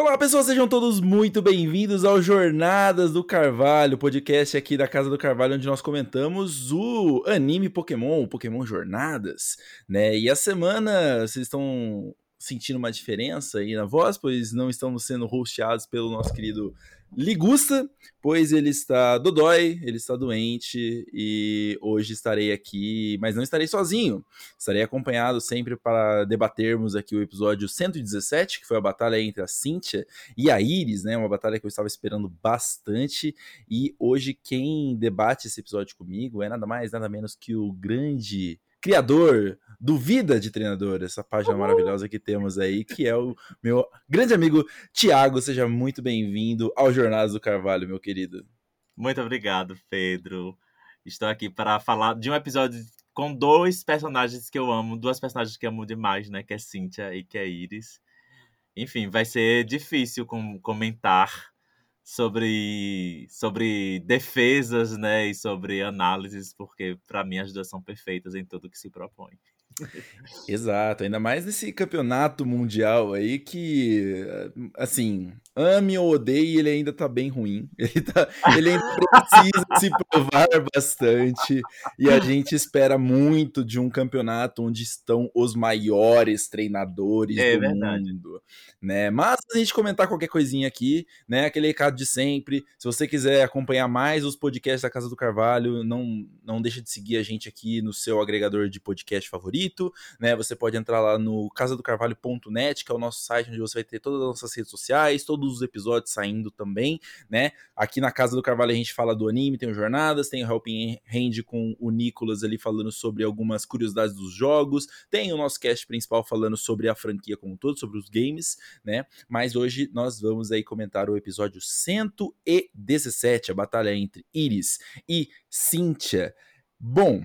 Olá, pessoas, sejam todos muito bem-vindos ao Jornadas do Carvalho, podcast aqui da Casa do Carvalho, onde nós comentamos o anime Pokémon, Pokémon Jornadas, né? E a semana, vocês estão sentindo uma diferença aí na voz, pois não estamos sendo hosteados pelo nosso querido Ligusta, pois ele está dodói, ele está doente e hoje estarei aqui, mas não estarei sozinho. Estarei acompanhado sempre para debatermos aqui o episódio 117, que foi a batalha entre a Cynthia e a Iris, né? Uma batalha que eu estava esperando bastante. E hoje quem debate esse episódio comigo é nada mais, nada menos que o grande criador do Vida de Treinador, essa página uhum. maravilhosa que temos aí, que é o meu grande amigo Tiago. Seja muito bem-vindo ao Jornadas do Carvalho, meu querido. Muito obrigado, Pedro. Estou aqui para falar de um episódio com dois personagens que eu amo, duas personagens que eu amo demais, né? Que é Cynthia e que é Iris. Enfim, vai ser difícil com comentar sobre, sobre defesas, né, e sobre análises, porque para mim as duas são perfeitas em tudo que se propõe. Exato, ainda mais nesse campeonato mundial aí que, assim, ame ou odeie, ele ainda tá bem ruim. Ele, tá, ele ainda precisa se provar bastante. E a gente espera muito de um campeonato onde estão os maiores treinadores é, do verdade. mundo. Né? Mas a gente comentar qualquer coisinha aqui, né? Aquele recado de sempre. Se você quiser acompanhar mais os podcasts da Casa do Carvalho, não, não deixa de seguir a gente aqui no seu agregador de podcast favorito. Né? Você pode entrar lá no casadocarvalho.net, que é o nosso site onde você vai ter todas as nossas redes sociais, todos os episódios saindo também, né? Aqui na Casa do Carvalho a gente fala do anime, tem o Jornadas, tem o Helping Hand com o Nicolas ali falando sobre algumas curiosidades dos jogos, tem o nosso cast principal falando sobre a franquia como um todo, sobre os games, né? Mas hoje nós vamos aí comentar o episódio 117, a batalha entre Iris e Cynthia. Bom,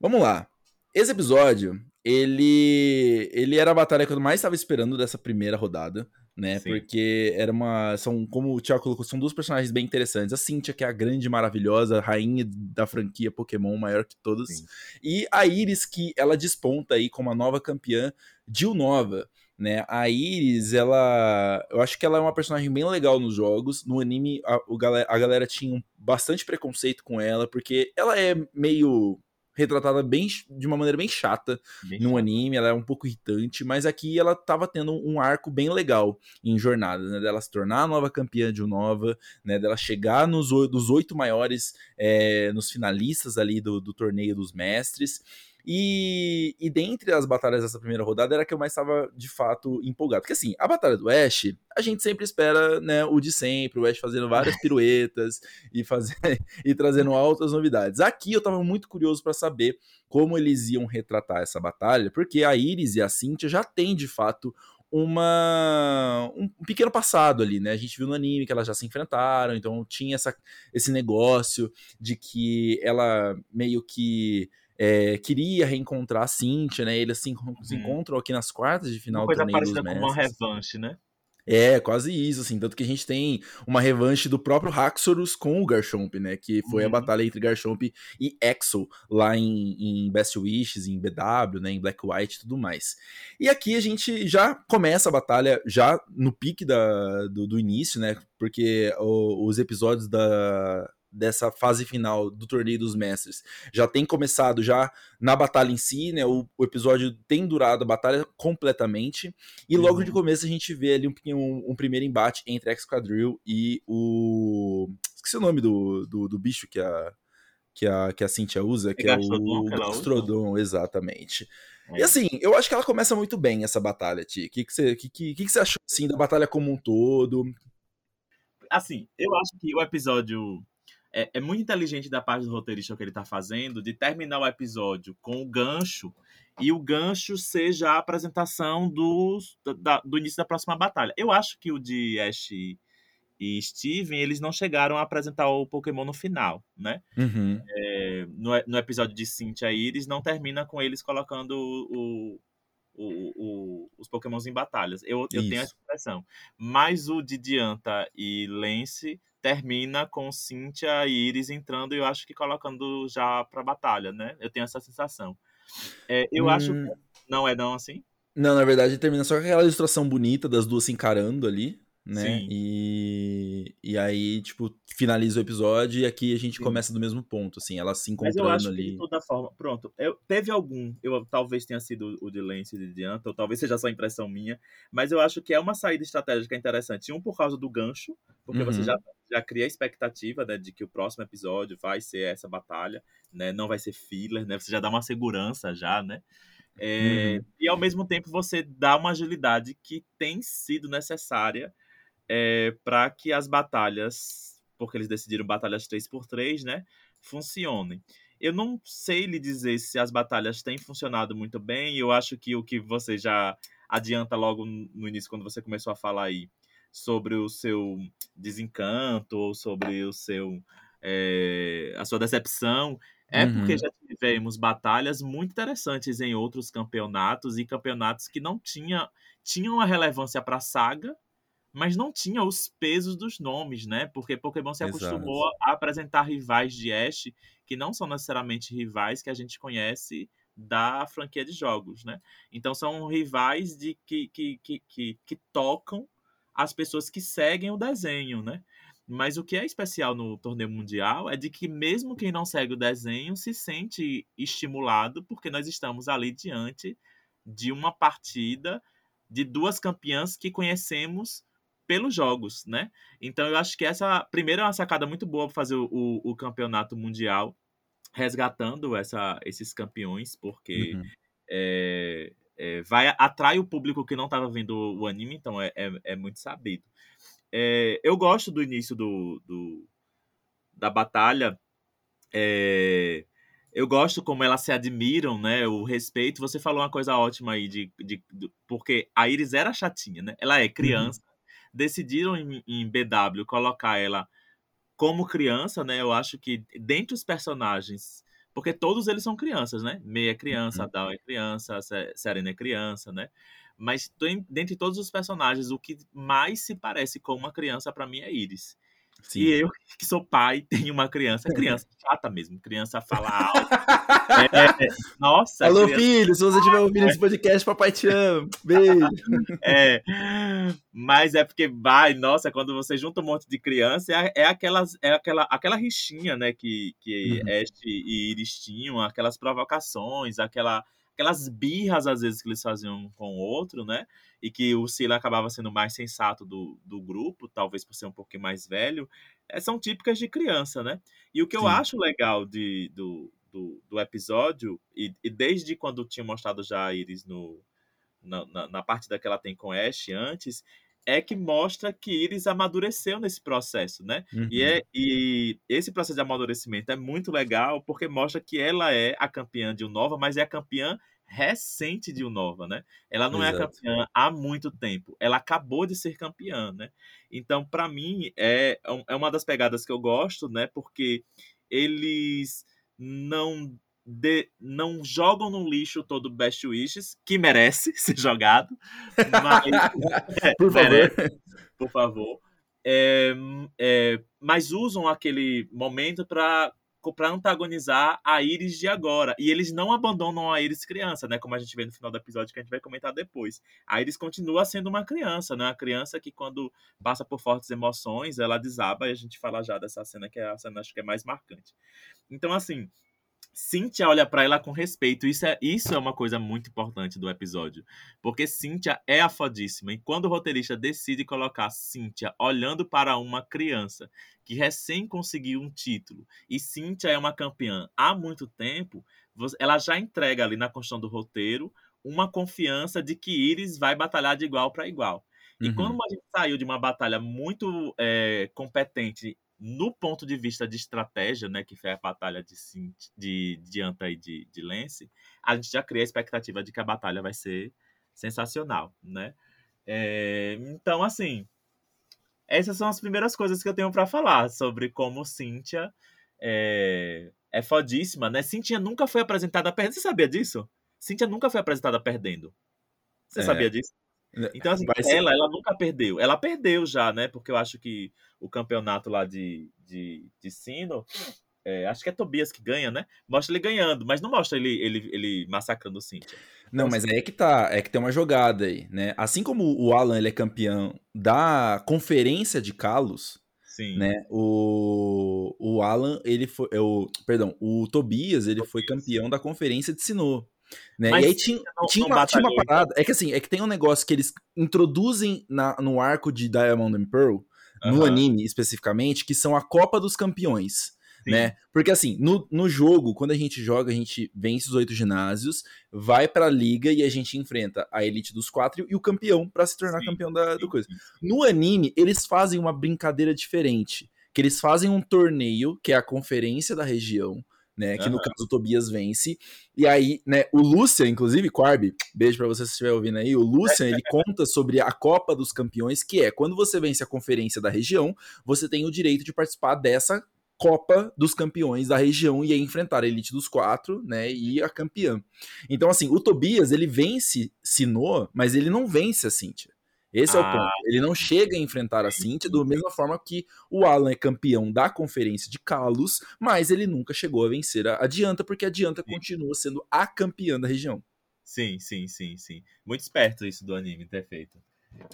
vamos lá. Esse episódio, ele ele era a batalha que eu mais estava esperando dessa primeira rodada, né? Sim. Porque era uma. São, como o Thiago colocou, são duas personagens bem interessantes. A Cynthia, que é a grande, maravilhosa, rainha da franquia Pokémon, maior que todas. Sim. E a Iris, que ela desponta aí como a nova campeã de Unova. Né? A Iris, ela. Eu acho que ela é uma personagem bem legal nos jogos. No anime, a, o, a galera tinha bastante preconceito com ela, porque ela é meio retratada bem de uma maneira bem chata bem no anime, ela é um pouco irritante, mas aqui ela tava tendo um arco bem legal em jornada, né, dela se tornar a nova campeã de Unova, né, dela chegar nos dos oito maiores, é, nos finalistas ali do, do torneio dos mestres, e, e dentre as batalhas dessa primeira rodada era a que eu mais estava de fato empolgado. Porque assim, a batalha do Ash, a gente sempre espera né, o de sempre, o Ash fazendo várias piruetas e, fazer, e trazendo altas novidades. Aqui eu estava muito curioso para saber como eles iam retratar essa batalha, porque a Iris e a Cynthia já têm de fato uma um pequeno passado ali, né? A gente viu no anime que elas já se enfrentaram, então tinha essa, esse negócio de que ela meio que é, queria reencontrar a Cintia, né? Eles se, se uhum. encontram aqui nas quartas de final uma coisa parecida com uma revanche, né? É, quase isso, assim. Tanto que a gente tem uma revanche do próprio Haxorus com o Garchomp, né? Que foi uhum. a batalha entre Garchomp e Exo lá em, em, Best Wishes, em BW, né? Em Black White e tudo mais. E aqui a gente já começa a batalha já no pique da, do, do início, né? Porque o, os episódios da, dessa fase final do torneio dos mestres já tem começado já na batalha em si, né? O, o episódio tem durado a batalha completamente e logo uhum. de começo a gente vê ali um, um, um primeiro embate entre X-Quadril e o esqueci o nome do, do, do, bicho que a que a que a Cintia usa, que é, é o Gastrodon, exatamente. É. E assim, eu acho que ela começa muito bem essa batalha, Ti. O que, que, você, que, que, que você achou assim, da batalha como um todo? Assim, eu acho que o episódio é, é, muito inteligente da parte do roteirista que ele está fazendo de terminar o episódio com o gancho e o gancho seja a apresentação do, da, do início da próxima batalha. Eu acho que o de Ash e Steven, eles não chegaram a apresentar o Pokémon no final, né? Uhum. É, no, no, episódio de Cynthia Iris, não termina com eles colocando o, o, o, os Pokémons em batalhas. Eu, eu tenho essa impressão. Mas o de Dianta e Lance termina com Cynthia e Iris entrando e eu acho que colocando já pra batalha, né? Eu tenho essa sensação. É, eu hum... acho que não é não assim? Não, na verdade termina só com aquela ilustração bonita das duas se encarando ali, né? Sim. E, e aí, tipo, finaliza o episódio e aqui a gente Sim. começa do mesmo ponto, assim, elas se Mas eu encontrando acho que ali. de toda forma, pronto, eu, teve algum, eu talvez tenha sido o de Lance de Dianta, ou talvez seja só impressão minha, mas eu acho que é uma saída estratégica interessante. Um por causa do gancho, porque você Uhum. já, já cria a expectativa né, de que o próximo episódio vai ser essa batalha, né? Não vai ser filler, né? Você já dá uma segurança já, né? É, Uhum. E ao mesmo tempo você dá uma agilidade que tem sido necessária para que as batalhas, porque eles decidiram batalhas 3x3, né? Funcionem. Eu não sei lhe dizer se as batalhas têm funcionado muito bem. Eu acho que o que você já adianta logo no início, quando você começou a falar aí sobre o seu desencanto ou sobre o seu é, a sua decepção, é Uhum. porque já tivemos batalhas muito interessantes em outros campeonatos e campeonatos que não tinha, tinham a relevância para a saga, mas não tinha os pesos dos nomes, né? Porque Pokémon se Exato. acostumou a apresentar rivais de Ash que não são necessariamente rivais que a gente conhece da franquia de jogos, né? Então são rivais de que, que, que, que, que tocam as pessoas que seguem o desenho, né? Mas o que é especial no torneio mundial é de que mesmo quem não segue o desenho se sente estimulado porque nós estamos ali diante de uma partida de duas campeãs que conhecemos pelos jogos, né? Então eu acho que essa primeira é uma sacada muito boa para fazer o, o, o campeonato mundial resgatando essa, esses campeões, porque Uhum. é, é, vai atrai o público que não estava vendo o anime, então é, é, é muito sabido. É, eu gosto do início do, do da batalha. É, eu gosto como elas se admiram, né? O respeito. Você falou uma coisa ótima aí de, de, de porque a Iris era chatinha, né? Ela é criança. Decidiram em, em BW colocar ela como criança, né? Eu acho que dentre os personagens, porque todos eles são crianças, né? Meia é criança, Uhum. Dal é criança, Se- Serena é criança, né? Mas den- dentre todos os personagens, o que mais se parece com uma criança pra mim é Iris. Sim. E eu, que sou pai, tenho uma criança, criança chata mesmo, criança fala alto. É, é, nossa, Alô, criança- filho, se você estiver ouvindo esse podcast, papai te ama. Beijo. É, mas é porque vai, nossa, quando você junta um monte de criança, é, é, aquelas, é aquela, aquela rixinha, né, que, que Uhum. Ash e Iris tinham, aquelas provocações, aquela, aquelas birras, às vezes, que eles faziam um com o outro, né, e que o Sila acabava sendo mais sensato do, do grupo, talvez por ser um pouquinho mais velho, é, são típicas de criança, né, e o que eu Sim. acho legal de, do, do, do episódio, e, e desde quando tinha mostrado já a Iris no, na, na, na partida que ela tem com Ash antes, é que mostra que Iris amadureceu nesse processo, né? Uhum. E, é, e esse processo de amadurecimento é muito legal porque mostra que ela é a campeã de Unova, mas é a campeã recente de Unova, né? Ela não é a Exato. campeã há muito tempo. Ela acabou de ser campeã, né? Então, para mim, é, é uma das pegadas que eu gosto, né? Porque eles não de- não jogam no lixo todo o Best Wishes, que merece ser jogado, mas Por favor. merece, por favor. É, é, mas usam aquele momento para para antagonizar a Iris de agora. E eles não abandonam a Iris criança, né? Como a gente vê no final do episódio que a gente vai comentar depois. A Iris continua sendo uma criança, né? Uma criança que quando passa por fortes emoções, ela desaba e a gente fala já dessa cena que é a cena acho que é mais marcante. Então assim, Cynthia olha para ela com respeito. Isso é, isso é uma coisa muito importante do episódio. Porque Cynthia é a fodíssima. E quando o roteirista decide colocar Cynthia olhando para uma criança que recém conseguiu um título, e Cynthia é uma campeã há muito tempo, ela já entrega ali na construção do roteiro uma confiança de que Iris vai batalhar de igual para igual. E Uhum. quando a gente saiu de uma batalha muito é, competente no ponto de vista de estratégia, né, que foi a batalha de, de, de Anta e de, de Lance, a gente já cria a expectativa de que a batalha vai ser sensacional, né? É, então, assim, essas são as primeiras coisas que eu tenho para falar sobre como Cynthia é, é fodíssima, né? Cynthia nunca foi apresentada perdendo. Você sabia disso? Cynthia nunca foi apresentada perdendo. Você É. sabia disso? Então, assim, ela, ela nunca perdeu. Ela perdeu já, né? Porque eu acho que o campeonato lá de, de, de Sino, é, acho que é Tobias que ganha, né? Mostra ele ganhando, mas não mostra ele, ele, ele massacrando o Cynthia. Não, mas aí é que tá, é que tem uma jogada aí, né? Assim como o Alan ele é campeão da conferência de Kalos, Sim. né? O, o Alan, ele foi, é o, perdão, o Tobias, ele foi campeão da conferência de Sinnoh. Né? Mas e aí tinha, não- tinha, não uma, tinha uma batalhou, parada. É que assim, é que tem um negócio que eles introduzem na, no arco de Diamond and Pearl, no anime especificamente, que são a Copa dos Campeões. sim. Né? Porque assim, no, no jogo, quando a gente joga, a gente vence os oito ginásios, vai pra liga e a gente enfrenta a elite dos quatro e o campeão pra se tornar Sim, campeão da, do sim, coisa. sim, sim. No anime, eles fazem uma brincadeira diferente. Que eles fazem um torneio, que é a conferência da região, né? Que no Aham. caso o Tobias vence. E aí, né, o Lucian, inclusive, Corby, beijo pra você se estiver ouvindo aí. O Lucian, ele conta sobre a Copa dos Campeões, que é quando você vence a conferência da região, você tem o direito de participar dessa Copa dos Campeões da região e aí enfrentar a elite dos quatro, né, e a campeã. Então, assim, o Tobias, ele vence Sinnoh, mas ele não vence a Cynthia. Esse é o Ah, ponto. Ele não chega a enfrentar a Cynthia da mesma forma que o Alan é campeão da conferência de Kalos, mas ele nunca chegou a vencer a Adianta, porque a Adianta Sim. continua sendo a campeã da região. Sim, sim, sim, sim. Muito esperto isso do anime ter feito.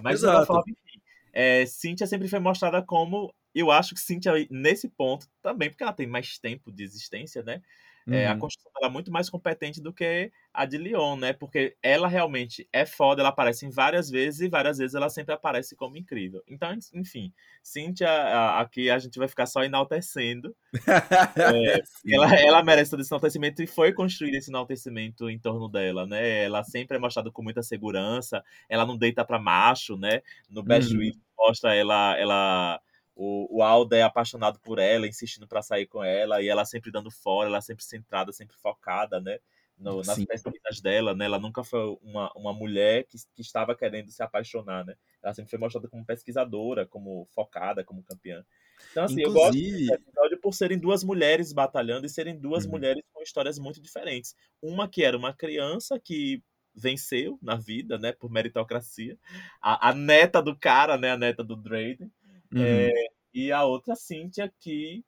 Mas de Exato. forma, enfim. É, Cynthia sempre foi mostrada como. Eu acho que Cynthia, nesse ponto, também, porque ela tem mais tempo de existência, né? É, a Uhum. construção dela é muito mais competente do que a de Leon, né? Porque ela realmente é foda, ela aparece em várias vezes e várias vezes ela sempre aparece como incrível. Então, enfim, Cynthia, a- aqui a gente vai ficar só enaltecendo. Sim. Ela, ela merece todo esse enaltecimento e foi construído esse enaltecimento em torno dela, né? Ela sempre é mostrada com muita segurança, ela não deita pra macho, né? No Best Uhum. Mostra ela, ela o, o Alda é apaixonado por ela, insistindo pra sair com ela, e ela sempre dando fora, ela sempre centrada, sempre focada, né? No, nas pesquisas dela, né? Ela nunca foi uma, uma mulher que, que estava querendo se apaixonar, né? Ela sempre foi mostrada como pesquisadora, como focada, como campeã. Então, assim, eu gosto Inclusive, desse episódio por serem duas mulheres batalhando e serem duas Uhum. mulheres com histórias muito diferentes. Uma que era uma criança que venceu na vida, né, por meritocracia. A, a neta do cara, né, a neta do Drayden. Uhum. É, e a outra, Cynthia, que,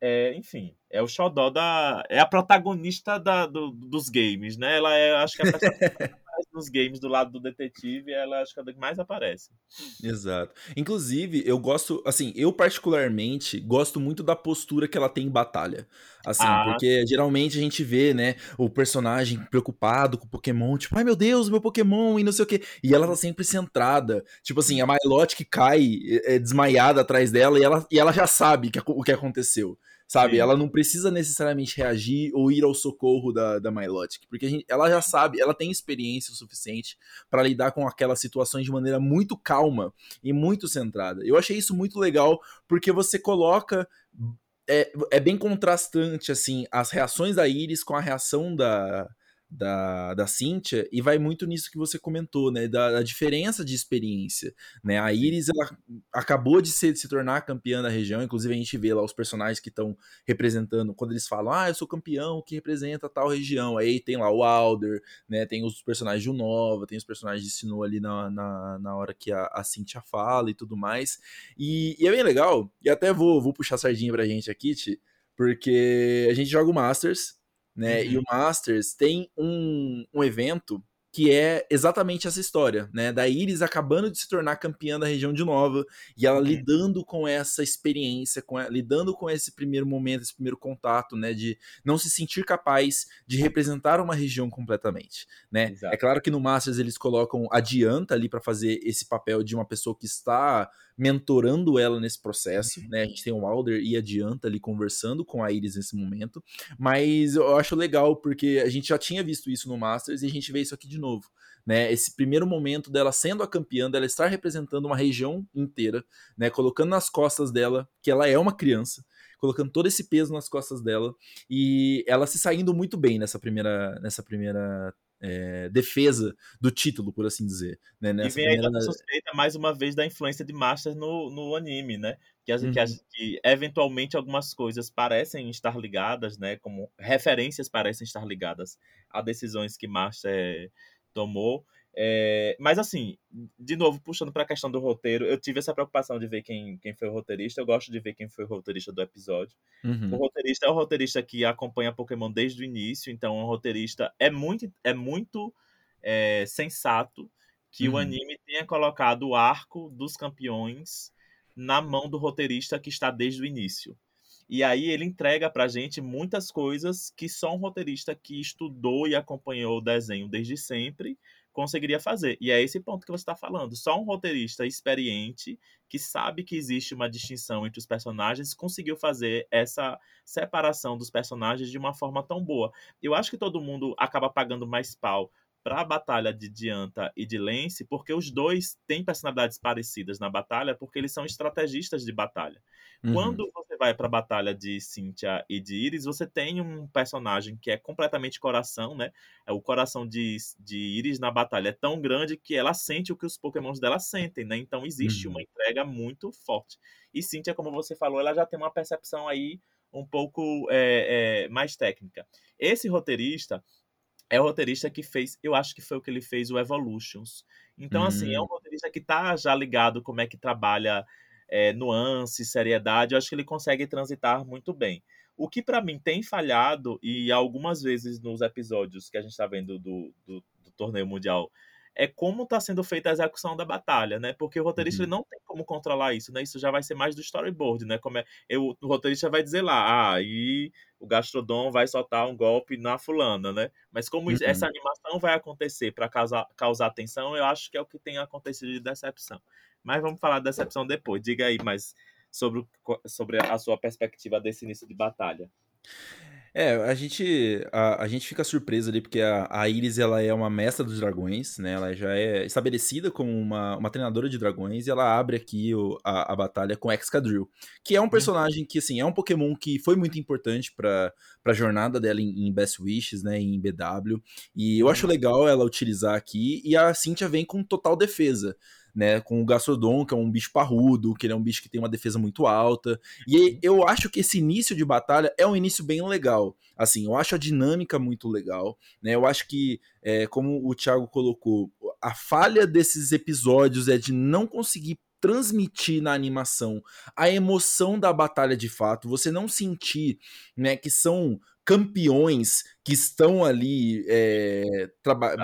é, enfim, é o xodó da... É a protagonista da, do- dos games, né? Ela é, acho que, a nos games do lado do detetive, ela acho que é a que mais aparece. Exato. Inclusive, eu gosto, assim, eu particularmente gosto muito da postura que ela tem em batalha. Assim, Ah. porque geralmente a gente vê, né, o personagem preocupado com o Pokémon, tipo, ai meu Deus, meu Pokémon e não sei o quê. E ela tá sempre centrada. Tipo assim, a Milotic que cai é, é, desmaiada atrás dela e ela, e ela já sabe que, o que aconteceu. Sabe? Sim. Ela não precisa necessariamente reagir ou ir ao socorro da, da Milotic, porque a gente- ela já sabe, ela tem experiência o suficiente para lidar com aquelas situações de maneira muito calma e muito centrada. Eu achei isso muito legal porque você coloca é, é bem contrastante assim as reações da Iris com a reação da da, da Cynthia, e vai muito nisso que você comentou, né? Da, da diferença de experiência. Né? A Iris ela acabou de se, de se tornar campeã da região, inclusive a gente vê lá os personagens que estão representando, quando eles falam, ah, eu sou campeão que representa tal região. Aí tem lá o Alder, né? Tem os personagens de Unova, tem os personagens de Sinnoh ali na, na, na hora que a, a Cynthia fala e tudo mais. E, e é bem legal, e até vou, vou puxar a sardinha pra gente aqui, Ti, porque a gente joga o Masters, né? Uhum. E o Masters tem um, um evento que é exatamente essa história, né? Da Iris acabando de se tornar campeã da região de Nova e ela lidando com essa experiência, com a- lidando com esse primeiro momento, esse primeiro contato, né? De não se sentir capaz de representar uma região completamente, né? Exato. É claro que no Masters eles colocam adianta ali para fazer esse papel de uma pessoa que está mentorando ela nesse processo, né? A gente tem o Alder e adianta ali conversando com a Iris nesse momento, mas eu acho legal porque a gente já tinha visto isso no Masters e a gente vê isso aqui de novo, né? Esse primeiro momento dela sendo a campeã, dela estar representando uma região inteira, né? Colocando nas costas dela que ela é uma criança, colocando todo esse peso nas costas dela e ela se saindo muito bem nessa primeira, nessa primeira é, defesa do título, por assim dizer, né? E Nessa vem aí primeira... a suspeita, mais uma vez, da influência de Masters no, no anime, né? Que, as, Uhum. que, as- que, eventualmente algumas coisas parecem estar ligadas, né? Como referências parecem estar ligadas a decisões que Master tomou. É, mas assim, de novo, puxando para a questão do roteiro, eu tive essa preocupação de ver quem, quem foi o roteirista. Eu gosto de ver quem foi o roteirista do episódio. O Uhum. roteirista é o roteirista que acompanha Pokémon desde o início, então o roteirista é muito, é muito é, sensato que uhum. o anime tenha colocado o arco dos campeões na mão do roteirista que está desde o início. E aí ele entrega pra gente muitas coisas que só um roteirista que estudou e acompanhou o desenho desde sempre conseguiria fazer. E é esse ponto que você está falando. Só um roteirista experiente que sabe que existe uma distinção entre os personagens conseguiu fazer essa separação dos personagens de uma forma tão boa. Eu acho que todo mundo acaba pagando mais pau para a batalha de Dianta e de Lance, porque os dois têm personalidades parecidas na batalha, porque eles são estrategistas de batalha. Uhum. Quando você vai para a batalha de Cynthia e de Iris, você tem um personagem que é completamente coração, né? É o coração de, de Iris na batalha é tão grande que ela sente o que os pokémons dela sentem, né? Então existe uhum. uma entrega muito forte. E Cynthia, como você falou, ela já tem uma percepção aí um pouco é, é, mais técnica. Esse roteirista, é o roteirista que fez, eu acho que foi o que ele fez o Evolutions. Então, assim, é um hum. roteirista que tá já ligado como é que trabalha é, nuance, seriedade, eu acho que ele consegue transitar muito bem. O que para mim tem falhado, e algumas vezes nos episódios que a gente está vendo do, do, do torneio mundial é como está sendo feita a execução da batalha, né? Porque o roteirista uhum. não tem como controlar isso, né? Isso já vai ser mais do storyboard, né? Como é, eu, o roteirista vai dizer lá, ah, e o Gastrodon vai soltar um golpe na fulana, né? Mas como uhum. essa animação vai acontecer para causar, causar atenção, eu acho que é o que tem acontecido de decepção. Mas vamos falar de decepção depois. Diga aí mais sobre, sobre a sua perspectiva desse início de batalha. É, a gente, a, a gente fica surpreso ali, porque a, a Iris ela é uma mestra dos dragões, né? Ela já é estabelecida como uma, uma treinadora de dragões e ela abre aqui o, a, a batalha com Excadrill, que é um uhum. personagem que, assim, é um Pokémon que foi muito importante para a jornada dela em, em, Best Wishes, né? Em BW. E eu acho uhum. legal ela utilizar aqui e a Cynthia vem com total defesa né? Com o Gastrodon, que é um bicho parrudo, que ele é um bicho que tem uma defesa muito alta. E eu acho que esse início de batalha é um início bem legal. Assim, eu acho a dinâmica muito legal, né? Eu acho que, é, como o Thiago colocou, a falha desses episódios é de não conseguir transmitir na animação a emoção da batalha de fato, você não sentir, né, que são campeões que estão ali é,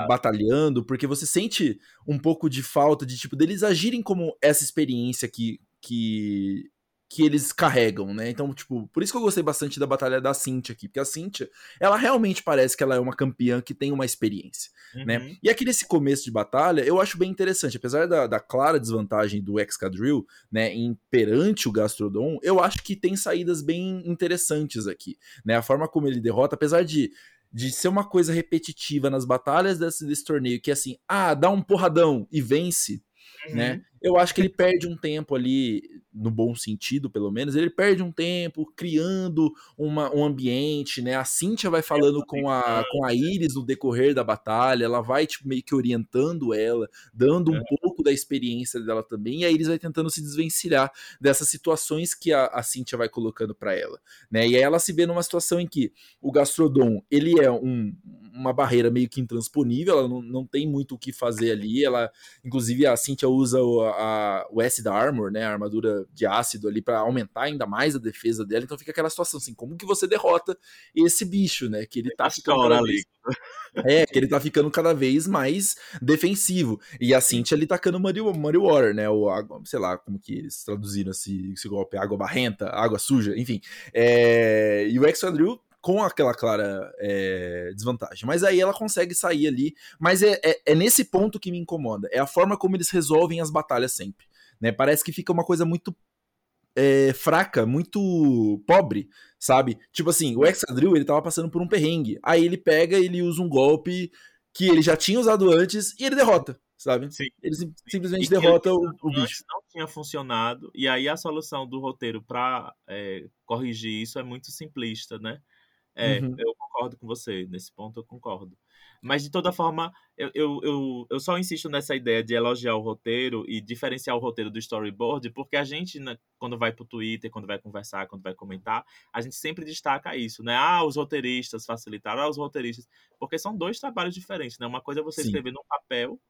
batalhando, porque você sente um pouco de falta de tipo deles agirem como essa experiência que, que que eles carregam, né? Então, tipo, por isso que eu gostei bastante da batalha da Cintia aqui, porque a Cintia, ela realmente parece que ela é uma campeã que tem uma experiência, né? uhum. né? E aqui nesse começo de batalha, eu acho bem interessante, apesar da, da clara desvantagem do Excadrill, né, em perante o Gastrodon, eu acho que tem saídas bem interessantes aqui, né? A forma como ele derrota, apesar de de ser uma coisa repetitiva nas batalhas desse, desse torneio, que é assim, ah, dá um porradão e vence, né? uhum. né? Eu acho que ele perde um tempo ali no bom sentido, pelo menos, ele perde um tempo criando uma, um ambiente, né? A Cynthia vai falando com a, com a Iris no decorrer da batalha, ela vai tipo, meio que orientando ela, dando um é. pouco da experiência dela também, e a Iris vai tentando se desvencilhar dessas situações que a, a Cynthia vai colocando para ela, né? E aí ela se vê numa situação em que o Gastrodon, ele é um, uma barreira meio que intransponível, ela não, não tem muito o que fazer ali, ela, inclusive a Cynthia usa o, a, o Acid Armor, né? A armadura de ácido ali para aumentar ainda mais a defesa dela. Então fica aquela situação assim, como que você derrota esse bicho, né? Que ele tá ficando cada vez... É, que ele tá ficando cada vez mais defensivo. E a Cintia ali tacando Muddy, Muddy Water, né? O água, sei lá como que eles traduziram esse, esse golpe, água barrenta, água suja, enfim. É... E o Exandrew com aquela clara é, desvantagem. Mas aí ela consegue sair ali. Mas é, é, é, nesse ponto que me incomoda. É a forma como eles resolvem as batalhas sempre. Né? Parece que fica uma coisa muito é, fraca, muito pobre, sabe? Tipo assim, o Exadrill, ele tava passando por um perrengue. Aí ele pega, ele usa um golpe que ele já tinha usado antes e ele derrota, sabe? Sim. Ele sim, simplesmente derrota o, o bicho. Não tinha funcionado, e aí a solução do roteiro para é, corrigir isso é muito simplista, né? É, uhum. eu concordo com você, nesse ponto eu concordo. Mas, de toda forma, eu, eu, eu, eu, só insisto nessa ideia de elogiar o roteiro e diferenciar o roteiro do storyboard, porque a gente, né, quando vai pro Twitter, quando vai conversar, quando vai comentar, a gente sempre destaca isso, né? Ah, os roteiristas facilitaram, ah, os roteiristas. Porque são dois trabalhos diferentes, né? Uma coisa é você Sim. escrever num papel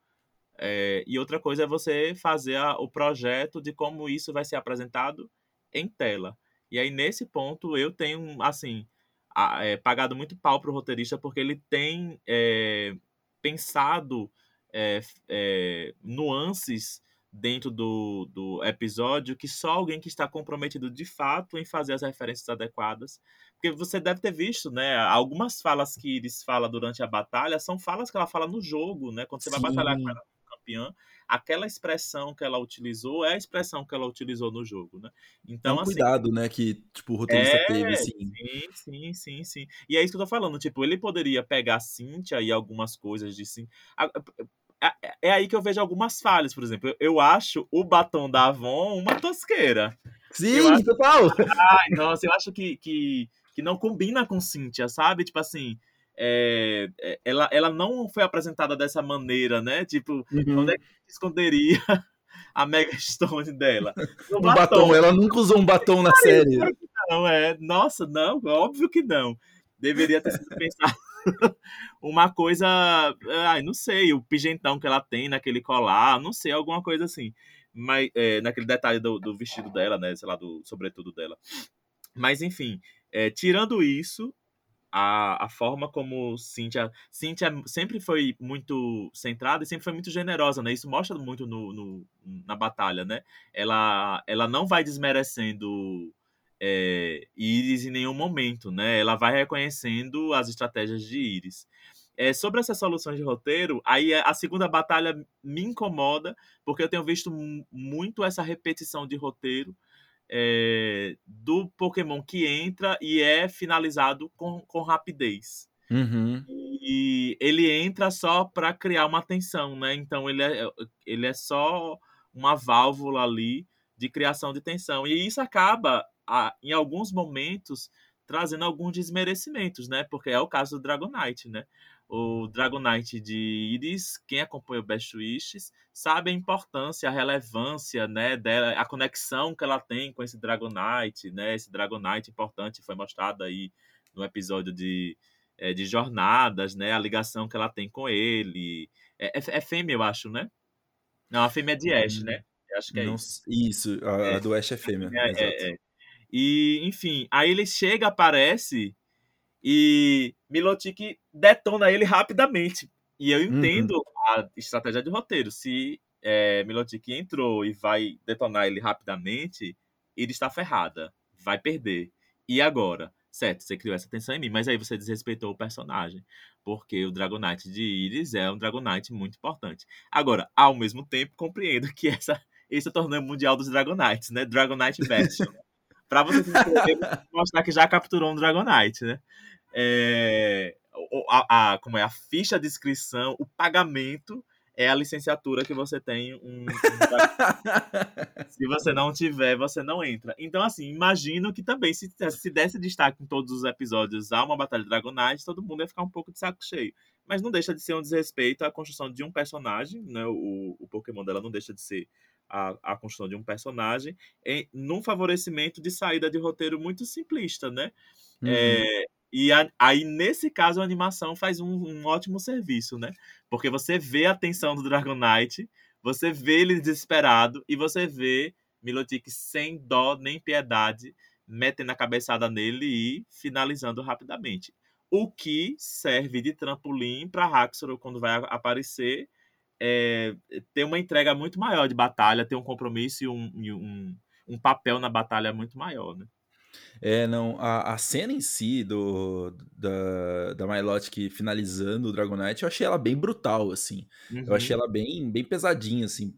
é, e outra coisa é você fazer a, o projeto de como isso vai ser apresentado em tela. E aí, nesse ponto, eu tenho, assim, é, pagado muito pau pro roteirista, porque ele tem é, pensado é, é, nuances dentro do, do episódio que só alguém que está comprometido de fato em fazer as referências adequadas. Porque você deve ter visto, né? Algumas falas que Iris fala durante a batalha são falas que ela fala no jogo, né? Quando você Sim. vai batalhar com ela campeã, aquela expressão que ela utilizou é a expressão que ela utilizou no jogo, né? Então, é um assim, cuidado, né, que tipo, o roteirista é, teve, sim. Sim, sim, sim, sim. E é isso que eu tô falando, tipo, ele poderia pegar a Cynthia e algumas coisas de sim. É, é aí que eu vejo algumas falhas, por exemplo. Eu, eu acho o batom da Avon uma tosqueira. Sim, acho... total! Ai, nossa, eu acho que, que, que não combina com Cynthia, sabe? Tipo assim, é, ela, ela não foi apresentada dessa maneira, né? Tipo, uhum. onde é que esconderia a Mega Stone dela? No um batom. batom. ela nunca usou um batom na série. Não, é. Nossa, não, óbvio que não. Deveria ter sido pensado uma coisa, ai, não sei, o pigentão que ela tem naquele colar, não sei, alguma coisa assim. Mas, é, naquele detalhe do, do, vestido dela, né? Sei lá, do sobretudo dela. Mas, enfim, é, tirando isso, a, a forma como Cynthia, Cynthia sempre foi muito centrada e sempre foi muito generosa, né? Isso mostra muito no, no na batalha, né? Ela, ela não vai desmerecendo é, Iris em nenhum momento, né? Ela vai reconhecendo as estratégias de Iris. É, sobre essas soluções de roteiro, aí a segunda batalha me incomoda, porque eu tenho visto muito essa repetição de roteiro é, do Pokémon que entra e é finalizado com, com rapidez. Uhum. E ele entra só para criar uma tensão, né? Então ele é, ele é só uma válvula ali de criação de tensão. E isso acaba a, em alguns momentos, trazendo alguns desmerecimentos, né? Porque é o caso do Dragonite, né? O Dragonite de Iris, quem acompanha o Best Wishes, sabe a importância, a relevância, né, dela, a conexão que ela tem com esse Dragonite, né? Esse Dragonite importante foi mostrado aí no episódio de, é, de Jornadas, né? A ligação que ela tem com ele. É, é, é fêmea, eu acho, né? Não, a fêmea é de Ash, né? Eu acho que é Não, isso. Isso, a, é, a do Ash é fêmea. É, é, e, enfim, aí ele chega, aparece e Milotic detona ele rapidamente. E eu uhum. entendo uhum. a estratégia de roteiro. Se é, Milotic entrou e vai detonar ele rapidamente, ele está ferrada. Vai perder. E agora? Certo, você criou essa tensão em mim, mas aí você desrespeitou o personagem. Porque o Dragonite de Iris é um Dragonite muito importante. Agora, ao mesmo tempo, compreendo que essa, esse é o torneio mundial dos Dragonites, né? Dragonite Bastion. para você mostrar que já capturou um Dragonite, né? É, a, a, como é a ficha de inscrição, o pagamento é a licenciatura que você tem um, um se você não tiver, você não entra. Então, assim, imagino que também, se, se desse destaque em todos os episódios a uma Batalha de Dragonite, todo mundo ia ficar um pouco de saco cheio. Mas não deixa de ser um desrespeito à construção de um personagem, né? O, o Pokémon dela não deixa de ser a, a construção de um personagem em, num favorecimento de saída de roteiro muito simplista, né? Uhum. É, e a, aí, nesse caso, a animação faz um, um, ótimo serviço, né? Porque você vê a tensão do Dragonite, você vê ele desesperado e você vê Milotic sem dó nem piedade metendo a cabeçada nele e finalizando rapidamente. O que serve de trampolim para Haxorus quando vai aparecer é, ter uma entrega muito maior de batalha, ter um compromisso e um, um, um papel na batalha muito maior, né? É, não, a, a cena em si do, da, da Milotic finalizando o Dragonite, eu achei ela bem brutal, assim. Uhum. Eu achei uhum. ela bem, bem pesadinha, assim,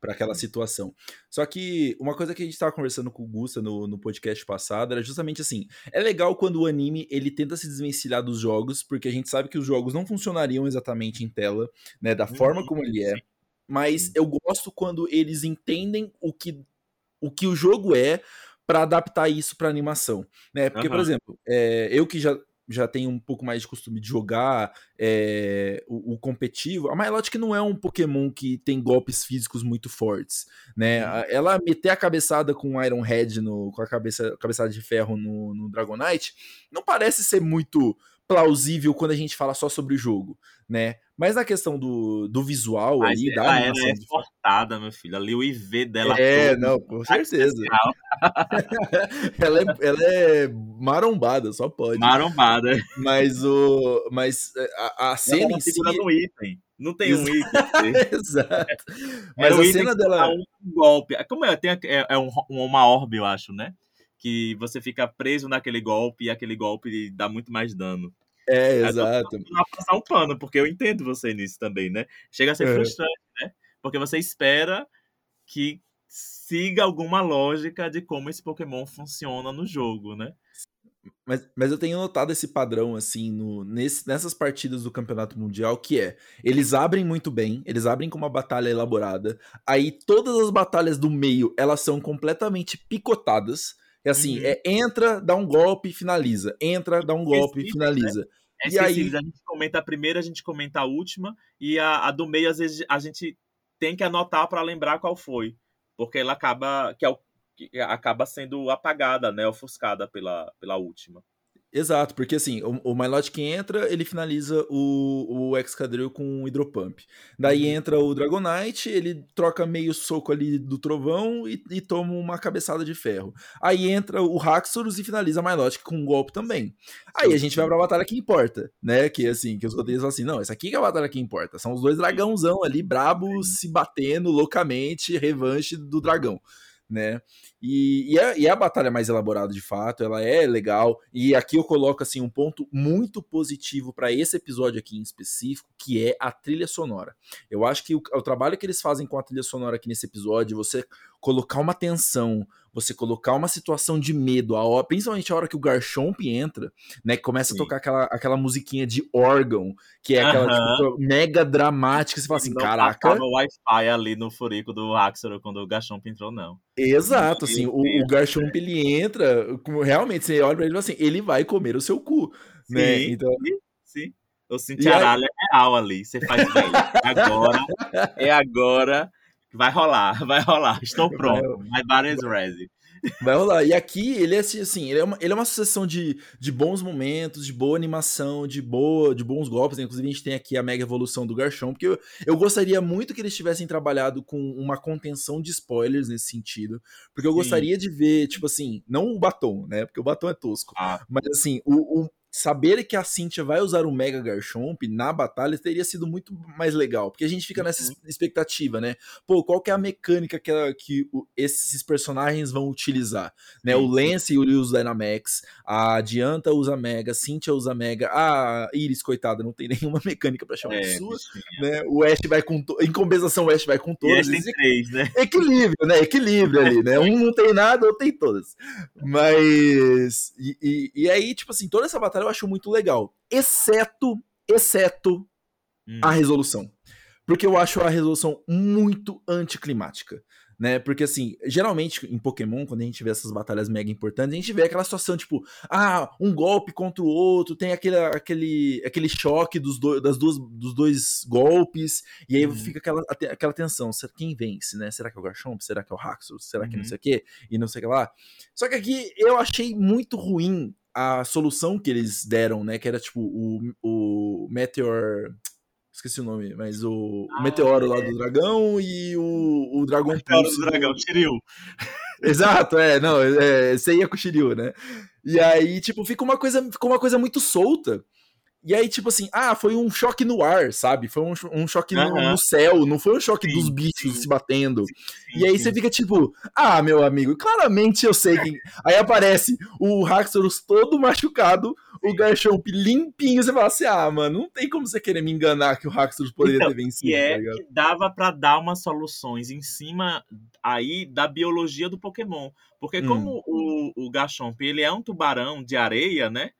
para aquela situação. Só que uma coisa que a gente tava conversando com o Gusta no, no podcast passado era justamente assim, é legal quando o anime, ele tenta se desvencilhar dos jogos, porque a gente sabe que os jogos não funcionariam exatamente em tela, né, da uhum. forma como ele é. Mas eu gosto quando eles entendem o que o que o jogo é, para adaptar isso para animação, né? Porque, uhum. por exemplo, é, eu que já já tenho um pouco mais de costume de jogar é, o, o, competitivo, a Milotic não é um Pokémon que tem golpes físicos muito fortes, né? Uhum. Ela meter a cabeçada com o Iron Head, no, com a cabeça, cabeçada de ferro no, no Dragonite, não parece ser muito plausível quando a gente fala só sobre o jogo, né? Mas na questão do, do visual Mas aí, ela, ela é cortada, meu filho. Ali o IV dela. É, não, com certeza. ela, é, ela é marombada, só pode. Marombada. Mas o. Mas a, a cena ela em si. um item. Não tem um item. Exato. Mas um a cena dela. Um golpe. Como é? Tem, é, é um, uma orbe, eu acho, né? Que você fica preso naquele golpe e aquele golpe dá muito mais dano. É, exato. Não passar um pano, porque eu entendo você nisso também, né? Chega a ser é. frustrante, né? Porque você espera que siga alguma lógica de como esse Pokémon funciona no jogo, né? Mas, mas eu tenho notado esse padrão, assim, no, nesse, nessas partidas do Campeonato Mundial, que é, eles abrem muito bem, eles abrem com uma batalha elaborada, aí todas as batalhas do meio, elas são completamente picotadas, é assim, uhum. é entra, dá um golpe, finaliza, entra, dá um golpe, né? finaliza. Né? É e aí... a gente comenta a primeira, a gente comenta a última, e a, a do meio, às vezes, a gente tem que anotar para lembrar qual foi porque ela acaba que, é o, que acaba sendo apagada, né, ofuscada pela, pela última. Exato, porque assim, o, o Milotic que entra, ele finaliza o, o Excadrill com um Hidropump. Daí uhum. entra o Dragonite, ele troca meio soco ali do trovão e, e toma uma cabeçada de ferro. Aí entra o Haxorus e finaliza o Milotic com um golpe também. Aí a gente vai pra batalha que importa, né? Que assim, que os roteiros falam assim: não, essa aqui é a batalha que importa. São os dois dragãozão ali, brabos, se batendo loucamente, revanche do dragão né? E, e, é, e é a batalha mais elaborada de fato, ela é legal. E aqui eu coloco assim um ponto muito positivo para esse episódio aqui em específico, que é a trilha sonora. Eu acho que o, o trabalho que eles fazem com a trilha sonora aqui nesse episódio, você colocar uma tensão, você colocar uma situação de medo, a hora, principalmente a hora que o Garchomp entra, né, que começa Sim. a tocar aquela, aquela musiquinha de órgão, que é aquela uh -huh. tipo, mega dramática, você fala assim, não caraca... Não o Wi-Fi ali no furico do Haxor quando o Garchomp entrou, não. Exato, assim, o, o Garchomp, ele entra, realmente, você olha pra ele e fala assim, ele vai comer o seu cu, né, Sim. então... Sim. O Cintiaralho aí... é real ali. Você faz bem. agora. É agora. Vai rolar, vai rolar. Estou pronto. My body is ready. Vai rolar. E aqui ele é assim, assim, ele é uma, ele é uma sucessão de, de bons momentos, de boa animação, de boa, de bons golpes. Né? Inclusive, a gente tem aqui a mega evolução do Garchomp, porque eu, eu gostaria muito que eles tivessem trabalhado com uma contenção de spoilers nesse sentido. Porque eu Sim. gostaria de ver, tipo assim, não o batom, né? Porque o batom é tosco. Ah. Mas assim, o, o saber que a Cynthia vai usar o Mega Garchomp na batalha teria sido muito mais legal, porque a gente fica nessa uhum. expectativa, né? Pô, qual que é a mecânica que, que o, esses personagens vão utilizar, né? O Lance usa Dynamax, a Dianta usa Mega, a Cynthia usa Mega, a Iris, coitada, não tem nenhuma mecânica para chamar é, de sua, né? O Ash vai com, em compensação o Ash vai com todas. E tem três, né? Equilíbrio, né? Equilíbrio ali, né? Um não tem nada, outro tem todas. Mas, e, e, e aí, tipo assim, toda essa batalha eu acho muito legal. Exceto, exceto hum. a resolução. Porque eu acho a resolução muito anticlimática. Né? Porque assim, geralmente em Pokémon, quando a gente vê essas batalhas mega importantes, a gente vê aquela situação tipo, ah, um golpe contra o outro, tem aquele, aquele, aquele choque dos, do, das duas, dos dois golpes, e aí uhum. fica aquela, aquela tensão, quem vence, né? Será que é o Garchomp? Será que é o Haxorus? Será que uhum. não sei o quê? E não sei o que lá. Só que aqui eu achei muito ruim a solução que eles deram, né? Que era tipo o, o Meteor. Esqueci o nome, mas o, ah, o Meteoro é. lá do dragão e o, o Dragão Meteoro do dragão, Shiryu. Exato, é, não, é, você ia com o Shiryu, né? E aí, tipo, fica uma coisa, ficou uma coisa muito solta. E aí, tipo assim, ah, foi um choque no ar, sabe? Foi um, um choque no, no, céu, não foi um choque sim, dos bichos sim. se batendo. Sim, e aí você fica tipo, ah, meu amigo, claramente eu sei quem. aí aparece o Haxorus todo machucado, o Garchomp limpinho, você fala assim, ah, mano, não tem como você querer me enganar que o Haxorus poderia então, ter vencido. E é tá que dava para dar umas soluções em cima aí da biologia do Pokémon. Porque hum. como o, o Garchomp, ele é um tubarão de areia, né?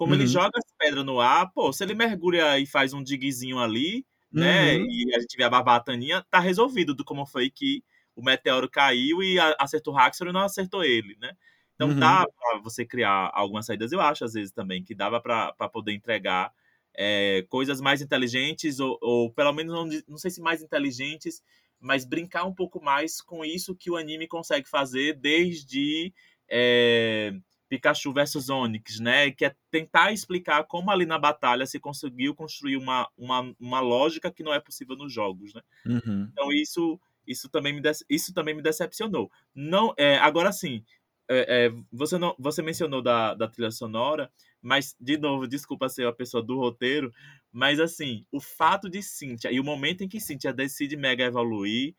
Como uhum. ele joga as pedras no ar, pô, se ele mergulha e faz um digzinho ali, né, uhum. e a gente vê a barbataninha, tá resolvido do como foi que o meteoro caiu e acertou o Haxor e não acertou ele, né? Então uhum. dá pra você criar algumas saídas, eu acho, às vezes também, que dava para poder entregar é, coisas mais inteligentes, ou, ou pelo menos, não, não sei se mais inteligentes, mas brincar um pouco mais com isso que o anime consegue fazer desde é, Pikachu versus Onix, né? Que é tentar explicar como ali na batalha se conseguiu construir uma, uma, uma lógica que não é possível nos jogos, né? Uhum. Então isso isso também me isso também me decepcionou. Não, é, agora sim, é, é, você, não, você mencionou da, da trilha sonora, mas, de novo, desculpa ser a pessoa do roteiro, mas assim, o fato de Cynthia e o momento em que Cynthia decide mega evoluir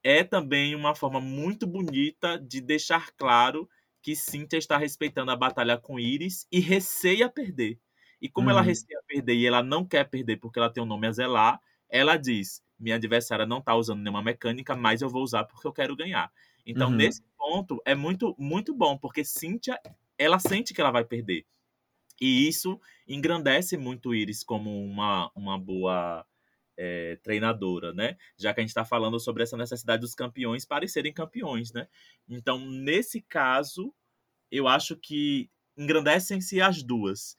é também uma forma muito bonita de deixar claro que Cynthia está respeitando a batalha com Iris e receia perder. E como uhum. ela receia perder e ela não quer perder porque ela tem um nome a zelar, ela diz: minha adversária não está usando nenhuma mecânica, mas eu vou usar porque eu quero ganhar. Então, uhum. nesse ponto, é muito, muito bom, porque Cynthia, ela sente que ela vai perder. E isso engrandece muito Iris como uma, uma boa é, treinadora, né? Já que a gente está falando sobre essa necessidade dos campeões parecerem campeões, né? Então, nesse caso, eu acho que engrandecem-se as duas.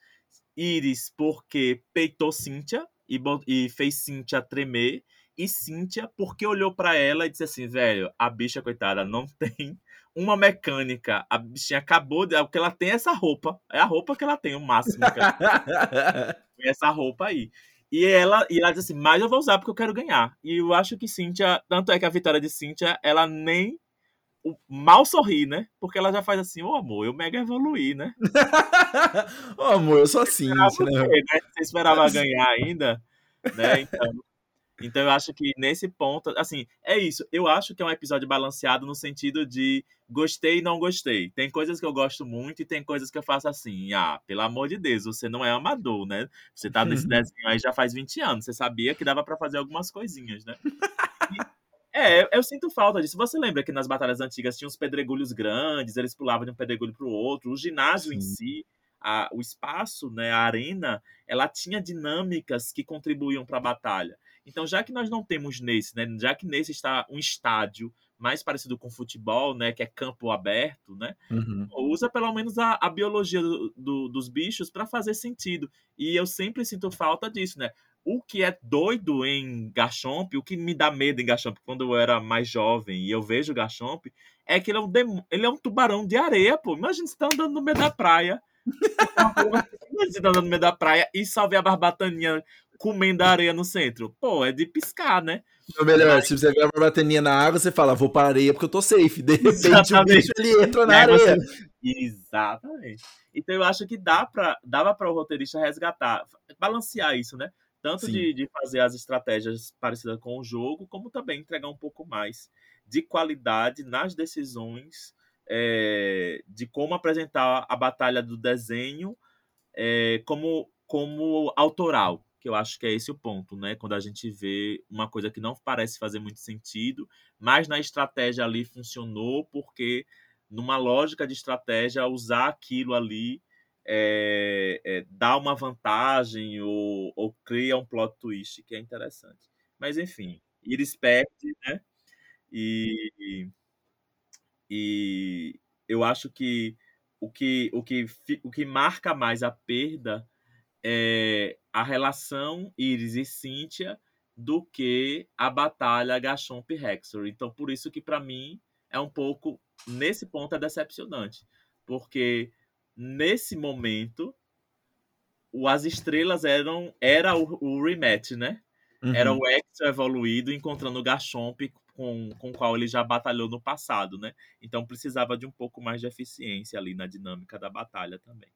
Iris, porque peitou Cynthia e, e fez Cynthia tremer, e Cynthia, porque olhou para ela e disse assim, velho, a bicha, coitada, não tem uma mecânica. A bichinha acabou de. Porque ela tem essa roupa. É a roupa que ela tem, o máximo. essa roupa aí. E ela, e ela diz assim, mas eu vou usar porque eu quero ganhar. E eu acho que Cynthia, tanto é que a vitória de Cynthia, ela nem mal sorri, né? Porque ela já faz assim, ô oh, amor, eu mega evoluí, né? Ô oh, amor, eu sou assim. Né? né? Você esperava ganhar ainda, né? Então, então eu acho que nesse ponto, assim, é isso. Eu acho que é um episódio balanceado no sentido de gostei e não gostei. Tem coisas que eu gosto muito e tem coisas que eu faço assim, ah, pelo amor de Deus, você não é amador, né? Você tá nesse desenho aí já faz 20 anos, você sabia que dava para fazer algumas coisinhas, né? É, eu sinto falta disso. Você lembra que nas batalhas antigas tinha uns pedregulhos grandes, eles pulavam de um pedregulho para o outro, o ginásio Sim. em si, a, o espaço, né, a arena, ela tinha dinâmicas que contribuíam para a batalha. Então, já que nós não temos nesse, né, já que nesse está um estádio mais parecido com futebol, né, que é campo aberto, né, uhum. usa pelo menos a, a biologia do, do, dos bichos para fazer sentido. E eu sempre sinto falta disso, né? O que é doido em Gachomp, o que me dá medo em Gachomp quando eu era mais jovem e eu vejo Gachomp, é que ele é um, ele é um tubarão de areia, pô. Imagina você tá andando no meio da praia. Imagina andando no meio da praia e só vê a barbataninha comendo areia no centro. Pô, é de piscar, né? Ou melhor, Mas... se você vê uma barbataninha na água, você fala, vou para a areia porque eu tô safe. De repente Exatamente. o bicho ele entra na areia. Você... Exatamente. Então eu acho que dá pra, dava para o roteirista resgatar, balancear isso, né? Tanto de, de, fazer as estratégias parecidas com o jogo, como também entregar um pouco mais de qualidade nas decisões é, de como apresentar a batalha do desenho é, como, como autoral que eu acho que é esse o ponto, né? Quando a gente vê uma coisa que não parece fazer muito sentido, mas na estratégia ali funcionou porque numa lógica de estratégia usar aquilo ali é, é, dá uma vantagem ou, ou, cria um plot twist que é interessante. Mas enfim, Iris perde, né? E, e eu acho que o que, o que, o que marca mais a perda é, a relação Iris e Cynthia do que a batalha Gachomp e Hexor. Então, por isso que para mim é um pouco nesse ponto é decepcionante, porque nesse momento o As Estrelas eram era o, o rematch, né? Uhum. Era o Hexor evoluído encontrando o Gachomp com, com o qual ele já batalhou no passado, né? Então precisava de um pouco mais de eficiência ali na dinâmica da batalha também.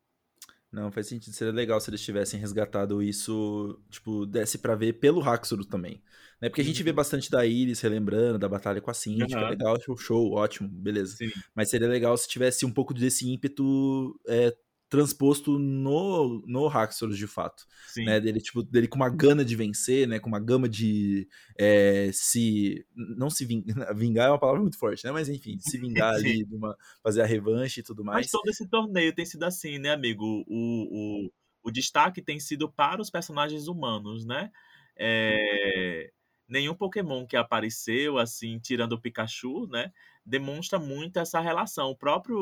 Não, faz sentido. Seria legal se eles tivessem resgatado isso, tipo, desse para ver pelo Haxorus também. Né? Porque a gente vê uhum. bastante da Iris relembrando, da batalha com a Cintia, uhum. legal, show, ótimo, beleza. Sim. Mas seria legal se tivesse um pouco desse ímpeto é, transposto no, no Haxorus de fato. Sim. Né? Dele, tipo, dele com uma gana de vencer, né? Com uma gama de é, se. Não se vingar, vingar é uma palavra muito forte, né? Mas enfim, se vingar ali, uma, fazer a revanche e tudo mais. Mas todo esse torneio tem sido assim, né, amigo? O, o, o destaque tem sido para os personagens humanos, né? É, nenhum Pokémon que apareceu, assim, tirando o Pikachu, né? Demonstra muito essa relação. O próprio.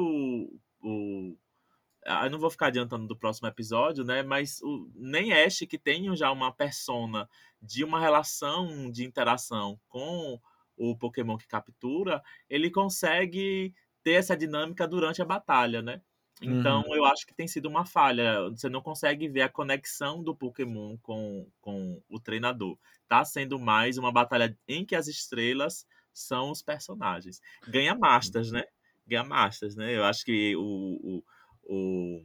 O, eu não vou ficar adiantando do próximo episódio, né? Mas o, nem Ash, que tem já uma persona de uma relação de interação com o Pokémon que captura, ele consegue ter essa dinâmica durante a batalha, né? Então, uhum. eu acho que tem sido uma falha. Você não consegue ver a conexão do Pokémon com, com o treinador. Tá sendo mais uma batalha em que as estrelas são os personagens. Ganha Masters, né? ganhar Masters, né? Eu acho que o, o, o,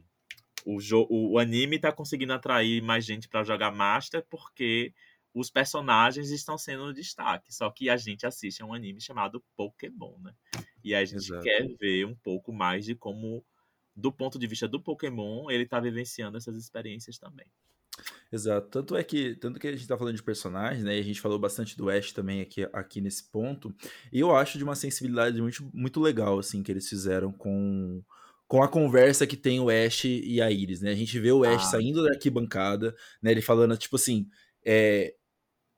o, o anime tá conseguindo atrair mais gente para jogar Master porque os personagens estão sendo destaque. Só que a gente assiste a um anime chamado Pokémon, né? E a gente Exato. quer ver um pouco mais de como, do ponto de vista do Pokémon, ele tá vivenciando essas experiências também. Exato. Tanto é que, tanto que a gente tá falando de personagens, né? E a gente falou bastante do Ash também aqui, aqui nesse ponto. E eu acho de uma sensibilidade muito, muito legal, assim, que eles fizeram com, com a conversa que tem o Ash e a Iris, né? A gente vê o Ash ah. saindo da arquibancada, né? Ele falando, tipo assim, é,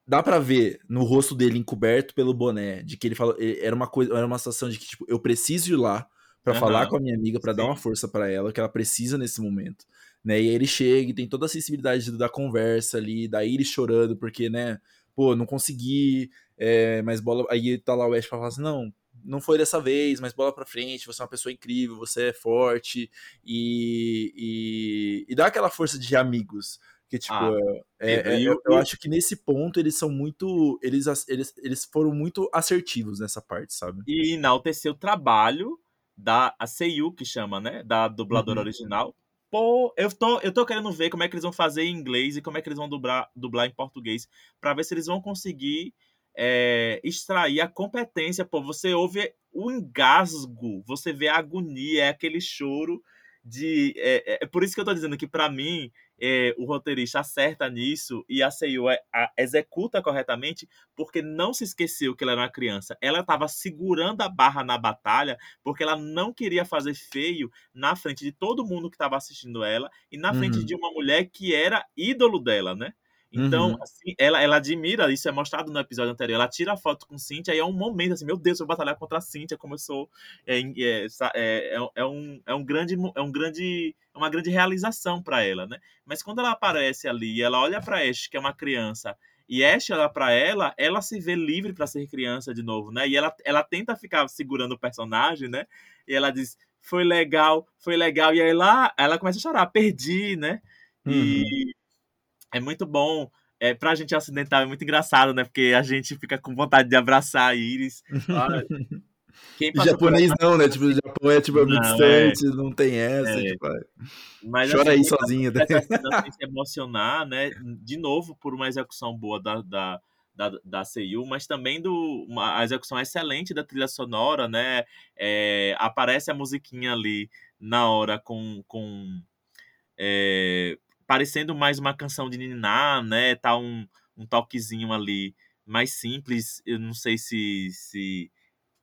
dá para ver no rosto dele encoberto pelo boné, de que ele falou, era uma coisa, era uma situação de que tipo, eu preciso ir lá para uhum. falar com a minha amiga, para dar uma força para ela que ela precisa nesse momento, né? E aí ele chega e tem toda a sensibilidade da conversa ali, da Iris chorando porque, né, pô, não consegui, é, mas bola, aí tá lá o Ash pra falar assim, não, não foi dessa vez, mas bola pra frente, você é uma pessoa incrível, você é forte, e, e, e dá aquela força de amigos, que, tipo, ah, é, é, é eu, eu, acho que nesse ponto eles são muito. Eles, eles, eles foram muito assertivos nessa parte, sabe? E enaltecer o trabalho da a Seiyu, que chama, né? Da dubladora uhum. original. Pô, eu tô, eu tô querendo ver como é que eles vão fazer em inglês e como é que eles vão dublar, dublar em português, para ver se eles vão conseguir é, extrair a competência. Pô, você ouve o engasgo, você vê a agonia, é aquele choro de. É, é, por isso que eu tô dizendo que, para mim, é, o roteirista acerta nisso e a Seiyu é, executa corretamente porque não se esqueceu que ela era uma criança. Ela estava segurando a barra na batalha porque ela não queria fazer feio na frente de todo mundo que estava assistindo ela e na frente uhum. de uma mulher que era ídolo dela, né? Então, uhum. assim, ela, ela admira, isso é mostrado no episódio anterior, ela tira a foto com Cynthia e é um momento assim, meu Deus, eu vou batalhar contra a Cynthia, como eu sou. É, é, é, é, um, é um grande. É um grande é uma grande realização para ela, né? Mas quando ela aparece ali e ela olha para Ash, que é uma criança, e Ash olha para ela, ela se vê livre para ser criança de novo, né? E ela, ela tenta ficar segurando o personagem, né? E ela diz: foi legal, foi legal. E aí lá ela começa a chorar, perdi, né? Uhum. E é muito bom. É, pra gente ocidental é muito engraçado, né? Porque a gente fica com vontade de abraçar a Iris. Quem japonês não, né? Tipo, o Japão é, tipo, é muito distante, é. não tem essa. É. Tipo, Mas, chora assim, aí sozinha. Né? se emocionar, né? De novo, por uma execução boa da, da, da, da Seiyu, mas também do uma a execução excelente da trilha sonora, né? É, aparece a musiquinha ali na hora com, com é, parecendo mais uma canção de Niná, né? Tá um, um toquezinho ali mais simples. Eu não sei se, se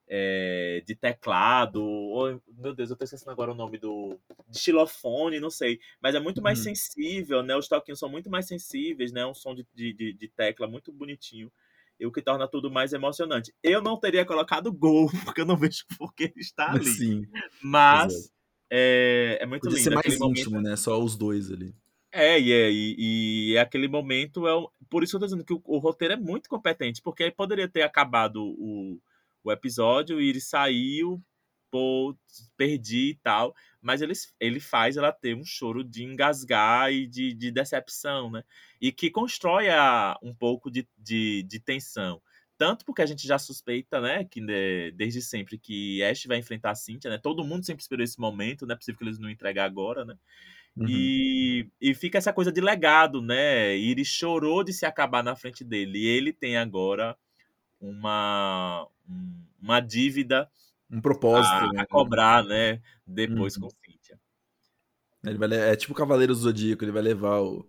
é, de teclado, ou, meu Deus, eu tô esquecendo agora o nome do. de xilofone, não sei. Mas é muito mais uhum. sensível, né? Os toquinhos são muito mais sensíveis, né? Um som de, de, de tecla muito bonitinho. E o que torna tudo mais emocionante. Eu não teria colocado gol, porque eu não vejo por que ele está ali. Sim. Mas é, é, muito Podia lindo. ser mais íntimo, momento... né? Só os dois ali. É, e, é, e, e aquele momento é. Por isso eu tô dizendo que o, o, roteiro é muito competente, porque aí poderia ter acabado o, o episódio e ele saiu, pô, perdi e tal. Mas ele, ele faz ela ter um choro de engasgar e de, de decepção, né? E que constrói a, um pouco de, de, de tensão tanto porque a gente já suspeita, né, que né, desde sempre que Ash vai enfrentar a Cynthia, né? Todo mundo sempre esperou esse momento, não é possível que eles não entregar agora, né? Uhum. E, e fica essa coisa de legado, né? Iris chorou de se acabar na frente dele. E ele tem agora uma, uma dívida um propósito a, né? a cobrar, né? Depois uhum. com Cynthia. Ele vai, é tipo o Cavaleiro do Zodíaco, ele vai levar o,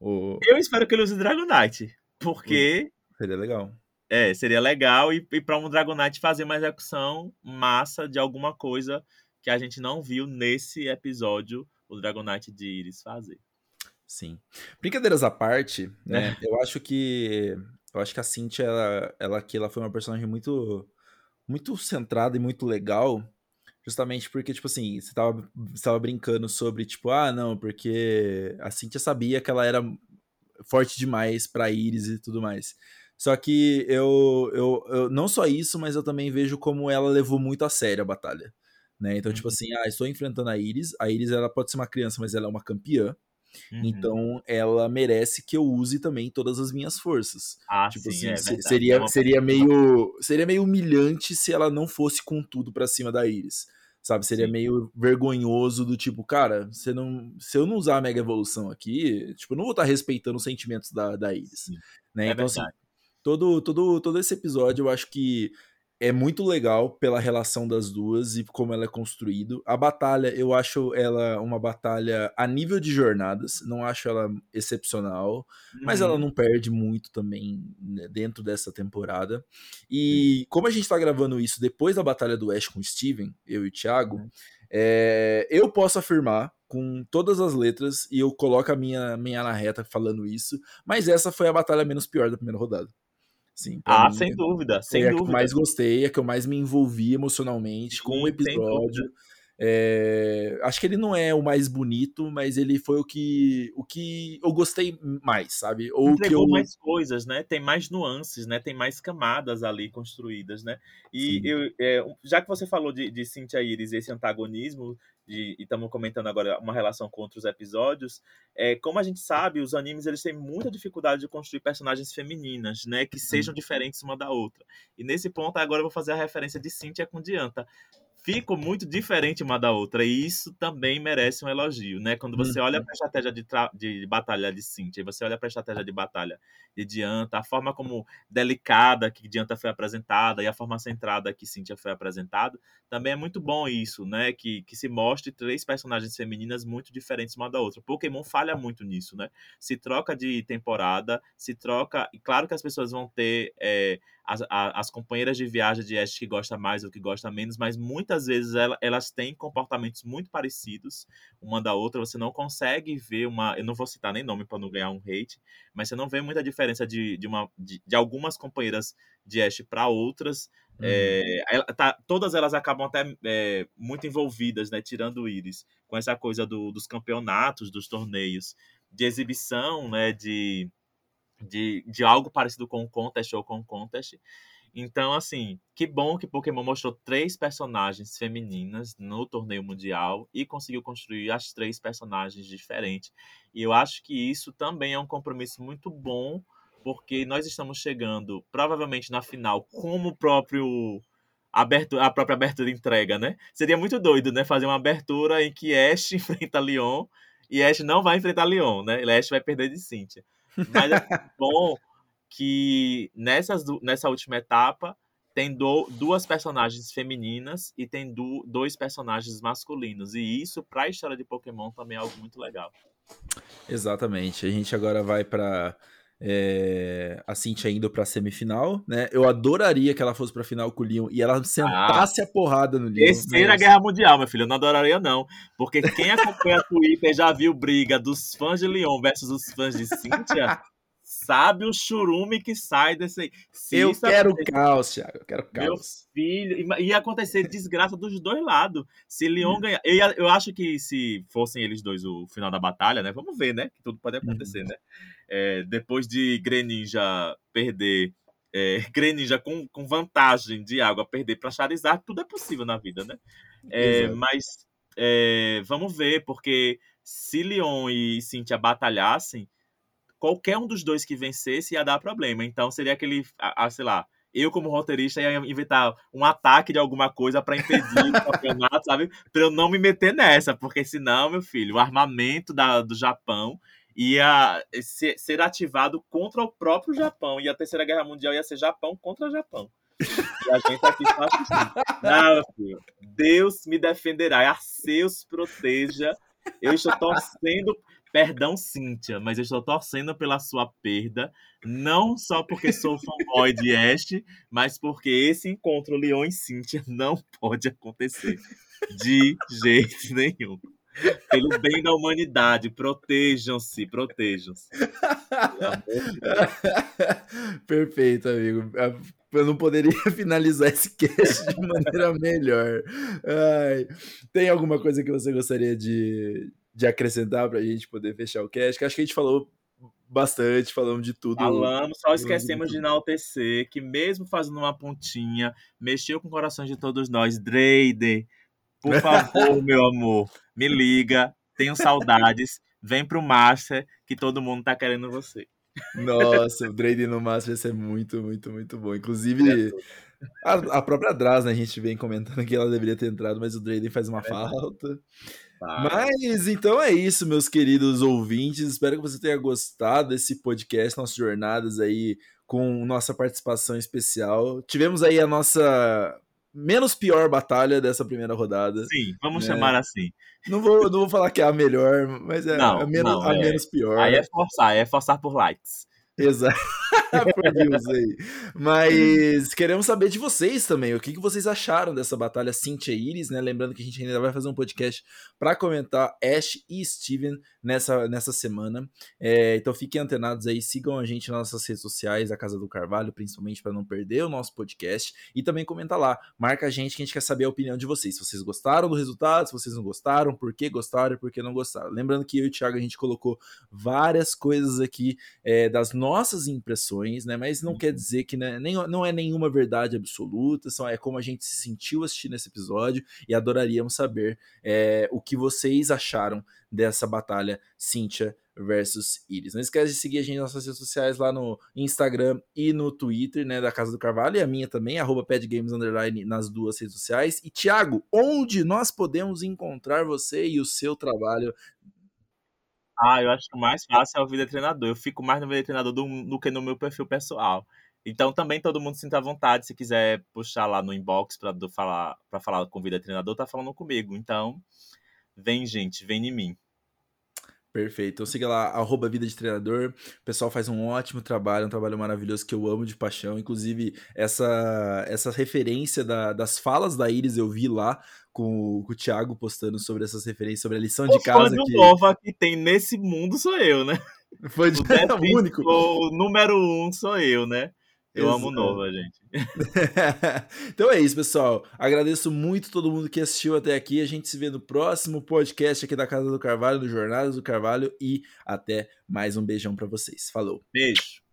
o... Eu espero que ele use Dragonite, porque... Seria legal. É, seria legal e, e para um Dragonite fazer uma execução massa de alguma coisa que a gente não viu nesse episódio o Dragonite de Iris fazer. Sim. Brincadeiras à parte, né? É. Eu acho que eu acho que a Cintia ela, ela aqui ela foi uma personagem muito muito centrada e muito legal, justamente porque tipo assim, você tava, você tava brincando sobre tipo, ah, não, porque a Cintia sabia que ela era forte demais para Iris e tudo mais. Só que eu, eu, eu, não só isso, mas eu também vejo como ela levou muito a sério a batalha. Né? Então, tipo uhum. tipo assim, ah, estou enfrentando a Iris. A Iris ela pode ser uma criança, mas ela é uma campeã. Uhum. Então, ela merece que eu use também todas as minhas forças. Ah, tipo sim, assim, é seria, seria meio seria meio humilhante se ela não fosse com tudo para cima da Iris. sabe? Seria Sim. meio vergonhoso do tipo, cara, você não, se eu não usar a Mega Evolução aqui, tipo, eu não vou estar respeitando os sentimentos da, da Iris, né? É então, assim, verdade. assim, todo, todo, todo esse episódio eu acho que é muito legal pela relação das duas e como ela é construído. A batalha, eu acho ela uma batalha a nível de jornadas, não acho ela excepcional, uhum. mas ela uhum. não perde muito também né, dentro dessa temporada. E uhum. como a gente tá gravando isso depois da batalha do Ash com o Steven, eu e o Thiago, uhum. é, eu posso afirmar com todas as letras e eu coloco a minha, minha na reta falando isso, mas essa foi a batalha menos pior da primeira rodada. Sim, ah, mim, sem dúvida, sem é dúvida. a que mais gostei, é a que eu mais me envolvi emocionalmente com o episódio. É, acho que ele não é o mais bonito, mas ele foi o que, o que eu gostei mais, sabe? Ou Entregou que eu... mais coisas, né? Tem mais nuances, né? Tem mais camadas ali construídas, né? E eu, é, já que você falou de, de Cynthia Iris esse antagonismo, de, e estamos comentando agora uma relação com outros episódios, é, como a gente sabe, os animes eles têm muita dificuldade de construir personagens femininas, né? Que sejam diferentes uma da outra. E nesse ponto, agora eu vou fazer a referência de Cynthia com Dianta ficam muito diferente uma da outra. E isso também merece um elogio, né? Quando você olha uhum. para a estratégia de, de batalha de Cynthia, você olha para a estratégia de batalha de Dianta, a forma como delicada que Dianta foi apresentada e a forma centrada que Cynthia foi apresentada, também é muito bom isso, né? Que, que se mostre três personagens femininas muito diferentes uma da outra. Pokémon falha muito nisso, né? Se troca de temporada, se troca. E claro que as pessoas vão ter. É, as, as companheiras de viagem de Ash que gosta mais ou que gosta menos, mas muitas vezes ela, elas têm comportamentos muito parecidos uma da outra. Você não consegue ver uma. Eu não vou citar nem nome para não ganhar um hate, mas você não vê muita diferença de, de, uma, de, de algumas companheiras de Ash para outras. Uhum. É, ela, tá, todas elas acabam até é, muito envolvidas, né? Tirando o Iris, com essa coisa do, dos campeonatos, dos torneios, de exibição, né? De de, de algo parecido com o Contest ou com o Contest. Então, assim, que bom que Pokémon mostrou três personagens femininas no torneio mundial e conseguiu construir as três personagens diferentes. E eu acho que isso também é um compromisso muito bom, porque nós estamos chegando, provavelmente na final, como o próprio abertura, a própria abertura entrega, né? Seria muito doido, né? Fazer uma abertura em que Ash enfrenta Leon e Ash não vai enfrentar Leon, né? Ash vai perder de Cynthia. Mas é bom que nessas, nessa última etapa tem do, duas personagens femininas e tem do, dois personagens masculinos. E isso, para a história de Pokémon, também é algo muito legal. Exatamente. A gente agora vai para é, a Cintia indo pra semifinal, né? Eu adoraria que ela fosse pra final com o Leon e ela sentasse ah, a porrada no Leon. Terceira mas... Guerra Mundial, meu filho, eu não adoraria não. Porque quem acompanha a Twitter já viu briga dos fãs de Leon versus os fãs de Cynthia sabe o churume que sai desse aí. Se eu quero caos, Thiago. Eu quero caos. Meu filho. Ia acontecer desgraça dos dois lados. Se Leon hum. ganhar. Eu, eu acho que se fossem eles dois o final da batalha, né? Vamos ver, né? Que tudo pode acontecer, hum. né? É, depois de Greninja perder. É, Greninja com, com vantagem de água perder para Charizard, tudo é possível na vida, né? É, mas é, vamos ver, porque se Leon e Cynthia batalhassem, qualquer um dos dois que vencesse ia dar problema. Então seria aquele, a, a, sei lá, eu como roteirista ia inventar um ataque de alguma coisa para impedir o campeonato, sabe? Para eu não me meter nessa, porque senão, meu filho, o armamento da, do Japão ia ser, ser ativado contra o próprio Japão. E a Terceira Guerra Mundial ia ser Japão contra Japão. E a gente aqui só assistindo. Não, filho. Deus me defenderá. A Seus proteja. Eu estou torcendo Perdão, Cíntia, mas eu estou torcendo pela sua perda, não só porque sou fanboy de Ash, mas porque esse encontro Leon e Cíntia não pode acontecer de jeito nenhum. Pelo bem da humanidade, protejam-se, protejam-se. Perfeito, amigo. Eu não poderia finalizar esse cast de maneira melhor. Ai, tem alguma coisa que você gostaria de, de acrescentar para a gente poder fechar o cast? Que acho que a gente falou bastante, falamos de tudo. Falamos, só esquecemos de enaltecer que mesmo fazendo uma pontinha, mexeu com o coração de todos nós. Dreide, por favor, meu amor, me liga, tenho saudades, vem pro Master que todo mundo tá querendo você. Nossa, o Drayden no Master vai ser muito, muito, muito bom. Inclusive, A, a própria Draz, né? A gente vem comentando que ela deveria ter entrado, mas o Drayden faz uma é falta. Mas então é isso, meus queridos ouvintes. Espero que você tenha gostado desse podcast, nossas jornadas aí com nossa participação especial. Tivemos aí a nossa menos pior batalha dessa primeira rodada. Sim, vamos né? chamar assim. Não vou, não vou falar que é a melhor, mas é não, a, menos, não, a é, menos pior. Aí é forçar, é forçar por likes. Exato. Mas queremos saber de vocês também. O que, que vocês acharam dessa batalha Cynthia Iris, né? Lembrando que a gente ainda vai fazer um podcast para comentar Ash e Steven nessa, nessa semana. É, então fiquem antenados aí, sigam a gente nas nossas redes sociais, a Casa do Carvalho, principalmente para não perder o nosso podcast. E também comenta lá, marca a gente que a gente quer saber a opinião de vocês. Se vocês gostaram do resultado, se vocês não gostaram, por que gostaram e por que não gostaram. Lembrando que eu e o Thiago a gente colocou várias coisas aqui é, das nossas impressões, né? Mas não uhum. quer dizer que né, nem, não é nenhuma verdade absoluta, só é como a gente se sentiu assistindo esse episódio e adoraríamos saber é, o que vocês acharam dessa batalha Cynthia versus Iris. Não esquece de seguir a gente nas nossas redes sociais lá no Instagram e no Twitter, né, da Casa do Carvalho, e a minha também, arroba nas duas redes sociais. E, Thiago, onde nós podemos encontrar você e o seu trabalho ah, eu acho que o mais fácil é o Vida Treinador. Eu fico mais no Vida Treinador do, do que no meu perfil pessoal. Então também todo mundo sinta vontade, se quiser puxar lá no inbox para falar, pra falar com Vida Treinador, tá falando comigo. Então, vem gente, vem em mim. Perfeito. Então siga lá, arroba Vida de Treinador. O pessoal faz um ótimo trabalho, um trabalho maravilhoso que eu amo de paixão. Inclusive, essa, essa referência da, das falas da Iris eu vi lá com, com, o Thiago postando sobre essas referências, sobre a lição o de casa. O que... nova que tem nesse mundo sou eu, né? Foi de... o único. O número um sou eu, né? Eu Exato. amo Nova, gente. então é isso, pessoal. Agradeço muito todo mundo que assistiu até aqui. A gente se vê no próximo podcast aqui da Casa do Carvalho, do Jornadas do Carvalho. E até mais um beijão para vocês. Falou. Beijo.